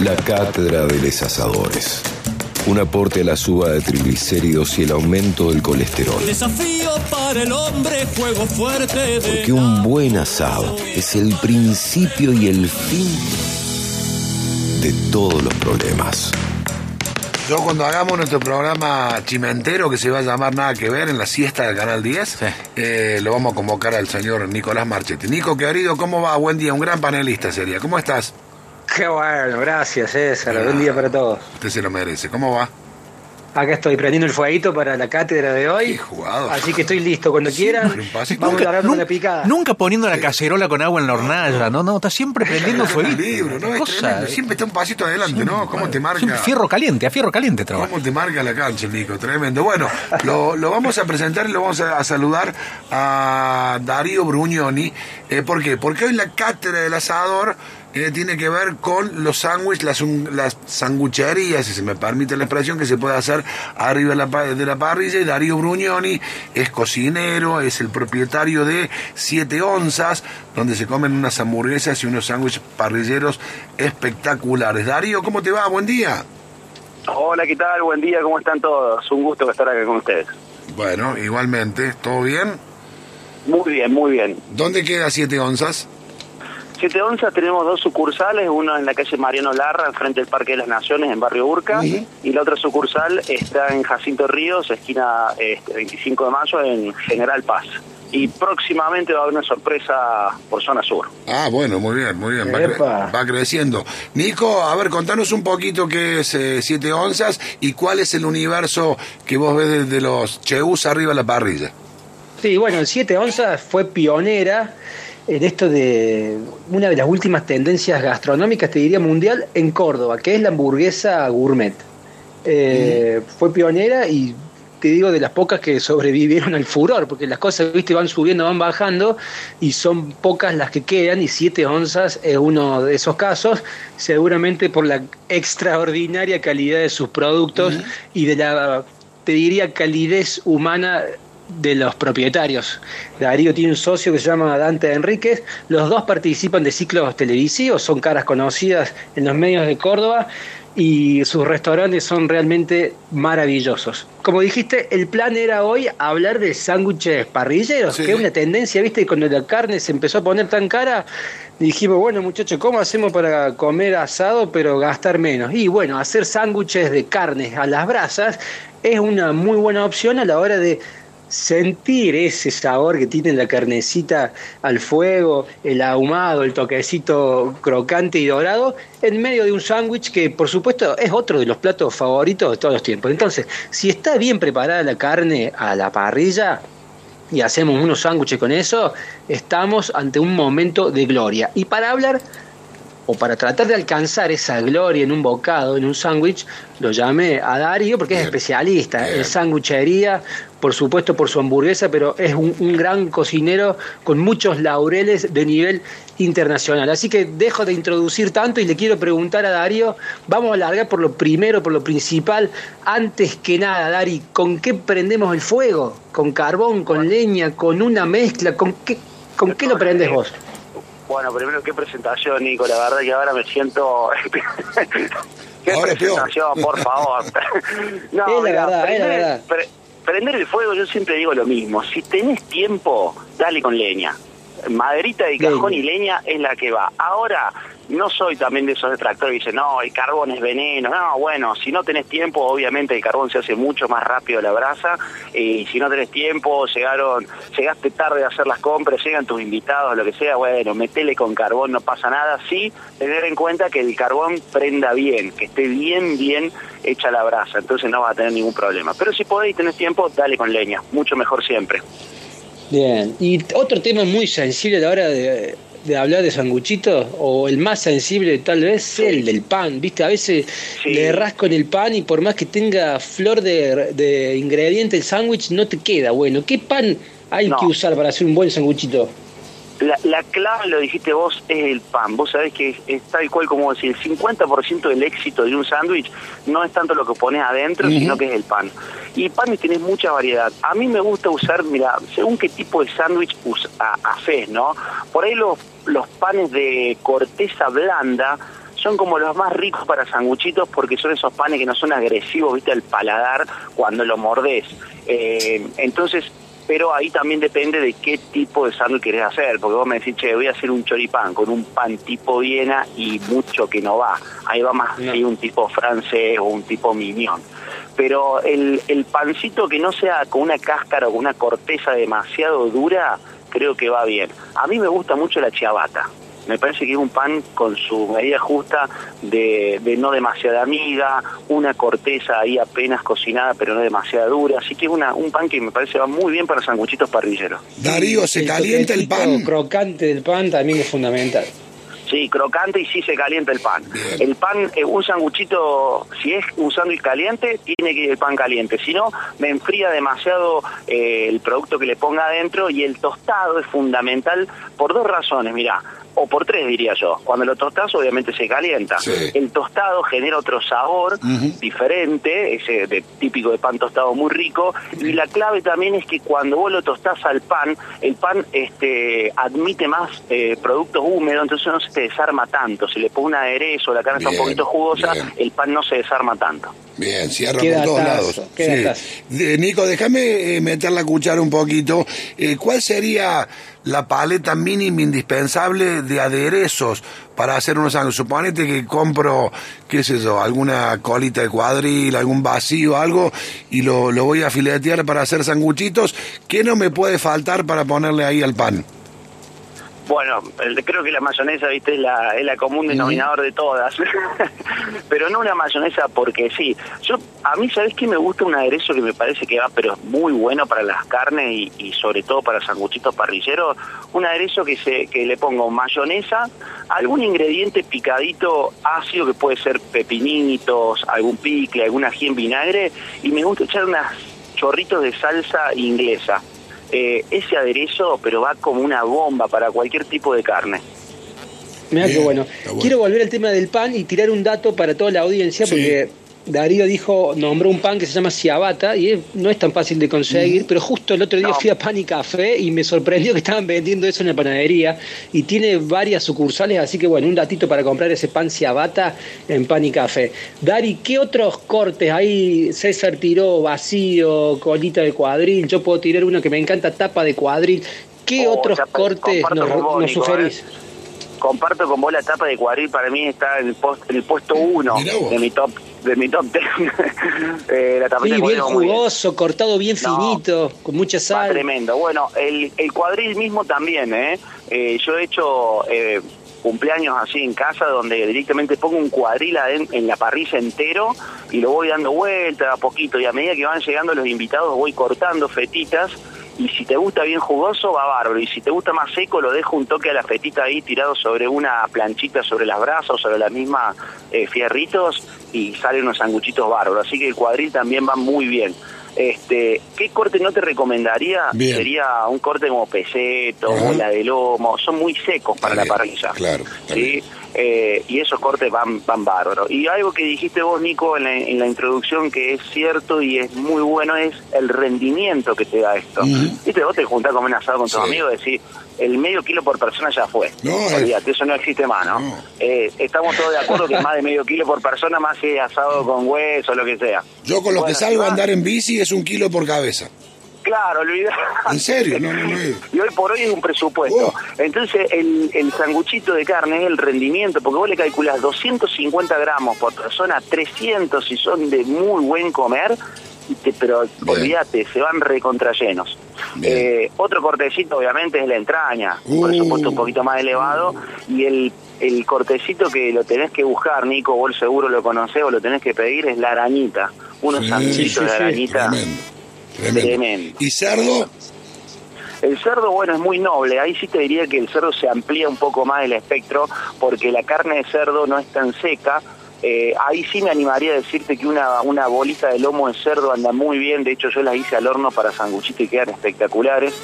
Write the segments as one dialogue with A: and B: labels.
A: La cátedra de los asadores. Un aporte a la suba de triglicéridos y el aumento del colesterol.
B: Desafío para el hombre, juego fuerte
A: Porque un buen asado es el principio y el fin de todos los problemas.
C: Yo cuando hagamos nuestro programa chimentero que se va a llamar Nada que ver en la siesta del Canal 10, eh, lo vamos a convocar al señor Nicolás Marchetti. Nico querido, ¿cómo va? Buen día, un gran panelista sería. ¿Cómo estás?
D: Qué bueno, gracias César, buen día para todos.
C: Usted se lo merece. ¿Cómo va?
D: Acá estoy prendiendo el fueguito para la cátedra de hoy.
C: Qué jugado.
D: Así que estoy listo. Cuando quieran,
C: un pasito.
D: vamos a
E: Nunca, nun-
D: con la picada.
E: nunca poniendo la cacerola con agua en la hornalla, no, no, está siempre prendiendo fuego.
C: libro, ¿no? Es tremendo. Siempre está un pasito adelante, ¿no? ¿Cómo te marca?
E: Fierro caliente, a fierro caliente trabaja.
C: ¿Cómo te marca la cancha, Nico? Tremendo. Bueno, lo, lo vamos a presentar y lo vamos a, a saludar a Darío Brugnoni. Eh, ¿Por qué? Porque hoy la cátedra del asador eh, tiene que ver con los sándwiches, las, las sangucherías, si se me permite la expresión, que se puede hacer arriba de la, de la parrilla. Y Darío Brugnoni es cocinero, es el propietario de Siete Onzas, donde se comen unas hamburguesas y unos sándwiches parrilleros espectaculares. Darío, ¿cómo te va? Buen día.
F: Hola, ¿qué tal? Buen día, ¿cómo están todos? Un gusto estar acá con ustedes.
C: Bueno, igualmente, ¿todo bien?
F: Muy bien, muy bien.
C: ¿Dónde queda Siete Onzas?
F: Siete Onzas tenemos dos sucursales, uno en la calle Mariano Larra, enfrente del Parque de las Naciones, en Barrio Urca, y la otra sucursal está en Jacinto Ríos, esquina este, 25 de mayo, en General Paz. Y próximamente va a haber una sorpresa por zona sur.
C: Ah, bueno, muy bien, muy bien, va, cre-
D: Epa.
C: va creciendo. Nico, a ver, contanos un poquito qué es eh, Siete Onzas y cuál es el universo que vos ves desde los Cheus arriba de la parrilla.
D: Sí, bueno, el 7 onzas fue pionera en esto de una de las últimas tendencias gastronómicas, te diría mundial, en Córdoba, que es la hamburguesa gourmet. Eh, Fue pionera y te digo de las pocas que sobrevivieron al furor, porque las cosas, viste, van subiendo, van bajando y son pocas las que quedan y 7 onzas es uno de esos casos, seguramente por la extraordinaria calidad de sus productos y de la, te diría, calidez humana de los propietarios. Darío tiene un socio que se llama Dante Enríquez, los dos participan de ciclos televisivos, son caras conocidas en los medios de Córdoba y sus restaurantes son realmente maravillosos. Como dijiste, el plan era hoy hablar de sándwiches parrilleros,
C: Sí.
D: que es una tendencia, viste, cuando la carne se empezó a poner tan cara, dijimos, bueno muchachos, ¿cómo hacemos para comer asado pero gastar menos? Y bueno, hacer sándwiches de carnes a las brasas es una muy buena opción a la hora de sentir ese sabor que tiene la carnecita al fuego, el ahumado, el toquecito crocante y dorado, en medio de un sándwich que por supuesto es otro de los platos favoritos de todos los tiempos. Entonces, si está bien preparada la carne a la parrilla y hacemos unos sándwiches con eso, estamos ante un momento de gloria. Y para hablar o para tratar de alcanzar esa gloria en un bocado, en un sándwich, lo llamé a Darío porque es especialista
C: Bien.
D: en sanguchería, por supuesto por su hamburguesa, pero es un, un gran cocinero con muchos laureles de nivel internacional. Así que dejo de introducir tanto y le quiero preguntar a Darío, vamos a largar por lo primero, por lo principal, antes que nada, Dari, ¿con qué prendemos el fuego? ¿Con carbón, con leña, con una mezcla? ¿Con qué, con qué lo prendes vos?
F: Bueno, primero, qué presentación, Nico. La verdad que ahora me siento... qué
C: Ahora es peor.
F: presentación, por favor. no,
D: Es la
F: mira,
D: verdad, es la
F: prender,
D: verdad.
F: pre- prender el fuego, yo siempre digo lo mismo. Si tenés tiempo, dale con leña. Maderita de cajón y leña es la que va. Ahora, no soy también de esos detractores que dicen, no, el carbón es veneno. No, bueno, si no tenés tiempo, obviamente el carbón se hace mucho más rápido la brasa. Y si no tenés tiempo, llegaron, llegaste tarde a hacer las compras, llegan tus invitados, lo que sea, bueno, metele con carbón, no pasa nada. Sí, tener en cuenta que el carbón prenda bien, que esté bien, bien hecha la brasa. Entonces no va a tener ningún problema. Pero si podéis y tenés tiempo, dale con leña. Mucho mejor siempre.
D: Bien, y otro tema muy sensible a la hora de, de hablar de sanguchitos, o el más sensible tal vez, el del pan, ¿viste? A veces
F: Sí.
D: le erras con el pan y por más que tenga flor de, de ingrediente el sándwich, no te queda bueno. ¿Qué pan hay
F: No.
D: que usar para hacer un buen sanguchito?
F: La, la clave, lo dijiste vos, es el pan. Vos sabés que es, es tal cual como decir, el 50% del éxito de un sándwich no es tanto lo que pones adentro, sino que es el pan. Y panes tenés mucha variedad. A mí me gusta usar, mira, según qué tipo de sándwich haces, ¿no? Por ahí los, los panes de corteza blanda son como los más ricos para sanguchitos porque son esos panes que no son agresivos, viste, al paladar cuando lo mordés. Eh, entonces, pero ahí también depende de qué tipo de sándwich querés hacer, porque vos me decís, che, voy a hacer un choripán con un pan tipo Viena y mucho que no va. Ahí va más
D: No.
F: un tipo francés o un tipo mignon. Pero el, el pancito que no sea con una cáscara o con una corteza demasiado dura, creo que va bien. A mí me gusta mucho la ciabatta. Me parece que es un pan con su medida justa de, de no demasiada amiga, una corteza ahí apenas cocinada pero no demasiado dura. Así que es una, un pan que me parece va muy bien para sanguchitos parrilleros.
C: Darío, ¿se
D: El
C: calienta el pan?
D: crocante del pan también es fundamental.
F: Sí, crocante y sí se calienta el pan. El pan, eh, un sanguchito, si es un sándwich caliente, tiene que ir el pan caliente. Si no, me enfría demasiado eh, el producto que le ponga adentro y el tostado es fundamental por dos razones, mirá. O por tres diría yo. Cuando lo tostás obviamente se calienta.
C: Sí.
F: El tostado genera otro sabor diferente, ese de, típico de pan tostado muy rico. Y la clave también es que cuando vos lo tostás al pan, el pan este, admite más eh, productos húmedos, entonces no se te desarma tanto. Si le pones un aderezo, la carne está un poquito jugosa,
C: bien.
F: el pan no se desarma tanto.
C: Bien, cierra por todos lados.
D: datazo.
C: De- Nico, déjame eh, meter la cuchara un poquito. Eh, ¿Cuál sería la paleta mínima indispensable de aderezos para hacer unos sándwiches? Suponete que compro, qué sé yo, alguna colita de cuadril, algún vacío, algo, y lo, lo voy a filetear para hacer sanguchitos. ¿Qué no me puede faltar para ponerle ahí al pan?
F: Bueno, el- creo que la mayonesa, viste, es la, es la común denominador de todas. pero no una mayonesa porque sí. Yo, a mí, ¿sabes qué? Me gusta un aderezo que me parece que va, pero es muy bueno para las carnes y, y sobre todo para sanguchitos parrilleros. Un aderezo que, se, que le pongo mayonesa, algún ingrediente picadito ácido que puede ser pepinitos, algún picle, algún ají en vinagre. Y me gusta echar unos chorritos de salsa inglesa. Eh, ese aderezo, pero va como una bomba para cualquier tipo de carne.
D: Mira qué
C: Bien,
D: bueno.
C: está bueno.
D: Quiero volver al tema del pan y tirar un dato para toda la audiencia,
C: Sí.
D: porque Darío dijo, nombró un pan que se llama ciabatta y es- no es tan fácil de conseguir, pero justo el otro día
F: No.
D: fui a Pan y Café y me sorprendió que estaban vendiendo eso en la panadería y tiene varias sucursales, así que bueno, un datito para comprar ese pan ciabatta en Pan y Café. Dari, ¿qué otros cortes ahí? César tiró vacío, colita de cuadril, yo puedo tirar uno que me encanta, tapa de cuadril. ¿Qué
F: Oh,
D: otros cortes nos,
F: con vos,
D: nos
F: Nico,
D: sugerís?
F: eh. Comparto con vos la tapa de cuadril, para mí está en el, post- en el puesto uno de mi top de mi top eh, la tapa
D: Sí, bien jugoso, cortado bien
F: No.
D: finito, con mucha sal.
F: tremendo. Bueno, el, el cuadril mismo también, ¿eh? Eh, yo he hecho eh, cumpleaños así en casa donde directamente pongo un cuadril aden- en la parrilla entero y lo voy dando vuelta a poquito y a medida que van llegando los invitados voy cortando fetitas y si te gusta bien jugoso va bárbaro. Y si te gusta más seco lo dejo un toque a la fetita ahí tirado sobre una planchita sobre las brasas sobre la misma eh, fierritos y salen unos sanguchitos bárbaros. Así que el cuadril también va muy bien este qué corte no te recomendaría
C: Bien.
F: sería un corte como peseto
C: Ajá.
F: o la de lomo son muy secos para la parrilla
C: claro,
F: sí. Eh, y esos cortes van van bárbaros y algo que dijiste vos Nico en la, en la introducción que es cierto y es muy bueno es el rendimiento que te da esto
C: Ujú.
F: viste vos te juntás con un asado con tus
C: Sí.
F: amigos y decís el medio kilo por persona ya fue
C: No,
F: Olvídate, eso no existe más no,
C: No.
F: Eh, estamos todos de acuerdo que más de medio kilo por persona más si es asado con hueso lo que sea
C: Yo con lo que salgo a andar en bici es un kilo por cabeza.
F: Claro, olvidate.
C: En serio, no, no, no.
F: Y hoy por hoy es un presupuesto.
C: Oh.
F: Entonces, el, el sanguchito de carne es el rendimiento, porque vos le calculás 250 gramos por persona, 300 si son de muy buen comer, y te- pero
C: Bien.
F: olvídate, se van recontrallenos.
C: Bien.
F: Eh, otro cortecito, obviamente, es la entraña, por
C: Uh.
F: supuesto un poquito más elevado, y el, el cortecito que lo tenés que buscar, Nico, vos seguro lo conocés o lo tenés que pedir, es la arañita. Unos
C: Sí,
D: sí,
F: de arañita.
C: Tremendo, tremendo.
F: Tremendo.
C: ¿Y cerdo?
F: El cerdo, bueno, es muy noble. Ahí sí te diría que el cerdo se amplía un poco más el espectro porque la carne de cerdo no es tan seca. Eh, ahí sí me animaría a decirte que una, una bolita de lomo de cerdo anda muy bien. De hecho, yo las hice al horno para sanguchito y quedan espectaculares.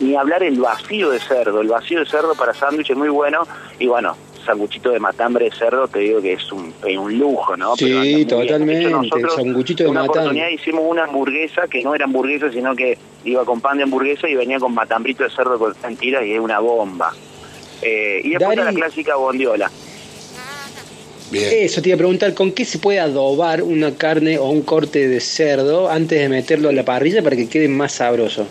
F: Ni hablar el vacío de cerdo. El vacío de cerdo para sándwich es muy bueno. Y bueno, sanguchito de matambre de cerdo, te digo que es un, es un lujo, ¿no?
D: Sí,
F: hecho,
D: totalmente,
F: nosotros,
D: sanguchito de
F: una
D: matambre.
F: oportunidad hicimos una hamburguesa que no era hamburguesa, sino que iba con pan de hamburguesa y venía con matambrito de cerdo con mentiras y es una bomba. Eh, y después está la
D: Dari.
F: clásica bondiola.
C: Bien.
D: Eso te iba a preguntar, ¿con qué se puede adobar una carne o un corte de cerdo antes de meterlo a la parrilla para que quede más sabroso?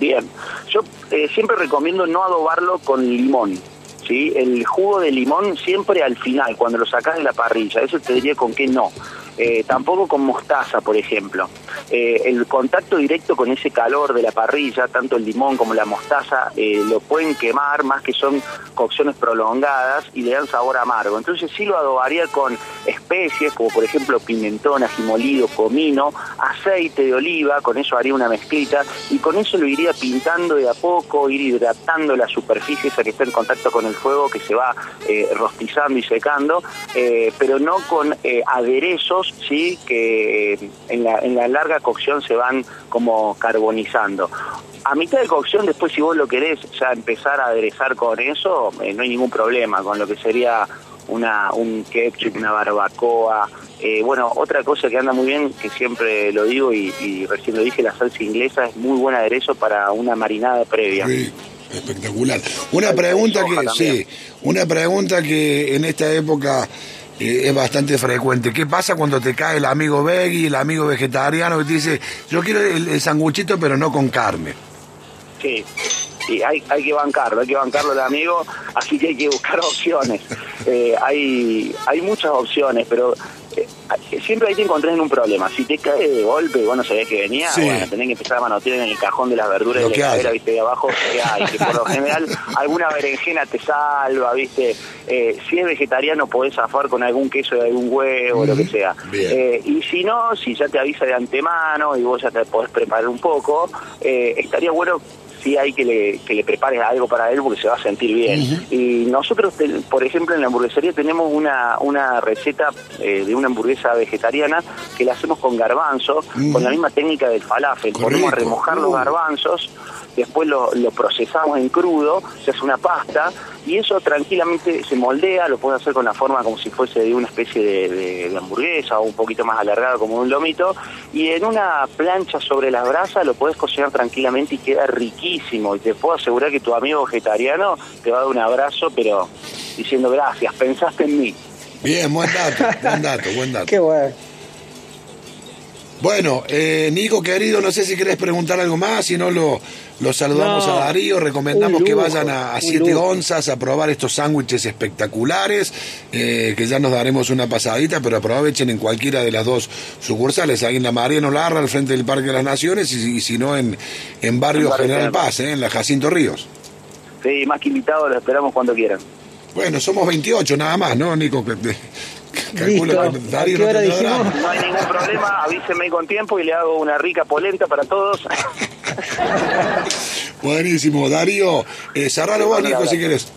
F: Bien, yo eh, siempre recomiendo no adobarlo con limón. ¿sí? El jugo de limón siempre al final, cuando lo sacas de la parrilla. Eso te diría con qué no. Eh, tampoco con mostaza, por ejemplo. Eh, el contacto directo con ese calor de la parrilla, tanto el limón como la mostaza, eh, lo pueden quemar, más que son cocciones prolongadas y le dan sabor amargo. Entonces sí lo adobaría con especies, como por ejemplo pimentón, ají molido, comino, aceite de oliva, con eso haría una mezclita y con eso lo iría pintando de a poco, ir hidratando la superficie esa que está en contacto con el fuego, que se va rostizando y secando, pero no con eh, sí, que eh, en la, en la larga cocción se van como carbonizando. A mitad de cocción, después si vos lo querés ya empezar a aderezar con eso, eh, no hay ningún problema, con lo que sería una, un ketchup, una barbacoa. Eh, bueno, otra cosa que anda muy bien, que siempre lo digo y, y recién lo dije, la salsa inglesa es muy buen aderezo para una marinada previa.
C: Sí, espectacular. Una pregunta que, sí, una pregunta que en esta época es bastante frecuente. ¿Qué pasa cuando te cae el amigo veggie, el amigo vegetariano que te dice, yo quiero el, el sanguchito pero no con carne?
F: Sí, sí hay, hay que bancarlo, hay que bancarlo el amigo, así que hay que buscar opciones. Eh, hay, hay muchas opciones, pero siempre hay que encontrar en un problema. Si te cae de golpe y vos no sabés que venía,
C: Sí.
F: bueno, tenés que empezar a manotear en el cajón de las verduras
C: Lo
F: de la heladera, viste, de abajo, que hay, que por lo general alguna berenjena te salva, viste. Eh, si es vegetariano podés zafar con algún queso de algún huevo, lo que sea. Eh, y si no, si ya te avisa de antemano y vos ya te podés preparar un poco, eh, estaría bueno si hay que le, que le prepares algo para él porque se va a sentir bien. Y nosotros, te- por ejemplo, en la hamburguesería tenemos una, una receta eh, de una hamburguesa vegetariana que la hacemos con garbanzo, con la misma técnica del falafel. Ponemos a
C: Correcto.
F: remojar los
C: Uh.
F: garbanzos, después lo, lo procesamos en crudo, se hace una pasta y eso tranquilamente se moldea, lo puedes hacer con la forma como si fuese de una especie de, de- de hamburguesa o un poquito más alargado como un lomito y en una plancha sobre las brasas lo puedes cocinar tranquilamente y queda riquísimo y te puedo asegurar que tu amigo vegetariano te va a dar un abrazo pero diciendo gracias, pensaste en mí.
C: Bien, buen dato, buen dato, buen dato.
D: Qué bueno.
C: Bueno, eh, Nico querido, no sé si querés preguntar algo más, si no lo, lo saludamos
D: No,
C: a Darío, recomendamos que vayan a, Siete
D: lujo.
C: Onzas a probar estos sándwiches espectaculares, eh, que ya nos daremos una pasadita, pero aprovechen en cualquiera de las dos sucursales, ahí en la Mariano Larra, al frente del Parque de las Naciones, y, y si no en, en Barrio
F: En Barrio
C: General Paz, eh, en la Jacinto Ríos.
F: Sí, más que invitados, lo esperamos cuando quieran.
C: Bueno, somos 28 nada más, ¿no, Nico? Calculo
D: Listo.
C: que Darío
D: ¿A qué
C: no
D: dijimos?
F: No hay ningún problema, avíseme con tiempo y le hago una rica polenta para todos.
C: Buenísimo, Darío, eh, cerralo vos, Nico, si querés.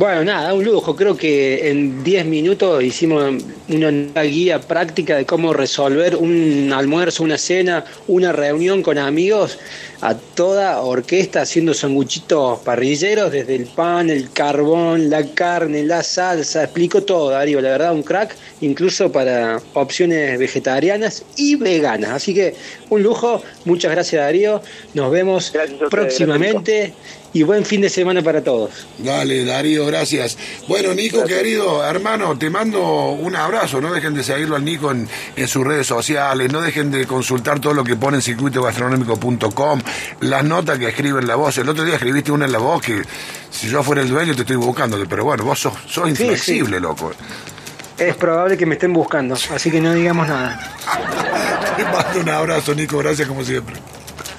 D: Bueno, nada, un lujo. Creo que en 10 minutos hicimos una guía práctica de cómo resolver un almuerzo, una cena, una reunión con amigos a toda orquesta haciendo sanguchitos parrilleros, desde el pan, el carbón, la carne, la salsa. Explico todo, Darío. La verdad, un crack, incluso para opciones vegetarianas y veganas. Así que un lujo. Muchas gracias, Darío. Nos vemos
F: Gracias
D: próximamente y buen fin de semana para todos.
C: Dale, Darío, gracias. Bueno, Nico, querido hermano, te mando un abrazo. No dejen de seguirlo al Nico en, en sus redes sociales. No dejen de consultar todo lo que pone en circuitogastronómico.com. Las notas que escribe en la voz. El otro día escribiste una en la voz que si yo fuera el dueño te estoy buscando. Pero bueno, vos sos, sos
D: Sí,
C: inflexible, loco.
D: Es probable que me estén buscando, así que no digamos nada.
C: Te mando un abrazo, Nico. Gracias como siempre.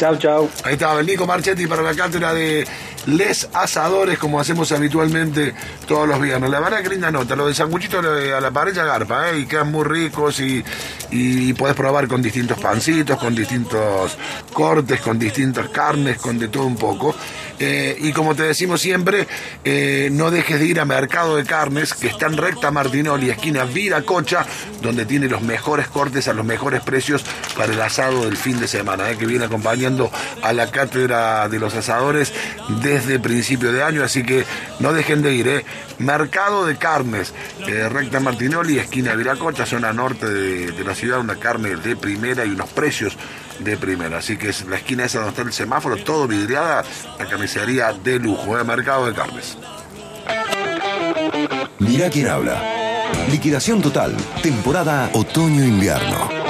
D: Chau, chau.
C: Ahí estaba el Nico Marchetti para la cátedra de Les Asadores, como hacemos habitualmente todos los viernes. La verdad que linda nota, lo de sanguchito a la parrilla garpa, ¿eh? y quedan muy ricos y, y podés probar con distintos pancitos, con distintos cortes, con distintas carnes, con de todo un poco. Eh, y como te decimos siempre, eh, no dejes de ir a Mercado de Carnes, que está en recta Martinoli, esquina Viracocha, donde tiene los mejores cortes a los mejores precios para el asado del fin de semana, eh, que viene acompañando a la cátedra de los asadores desde principio de año, así que no dejen de ir. Mercado de Carnes, recta Martinoli, esquina Viracocha, zona norte de la ciudad, una carne de primera y unos precios de primera. Así que es la esquina esa donde está el semáforo, todo vidriada, la carnicería de lujo, de mercado de carnes.
A: Mira quién habla. Liquidación total. Temporada otoño-invierno.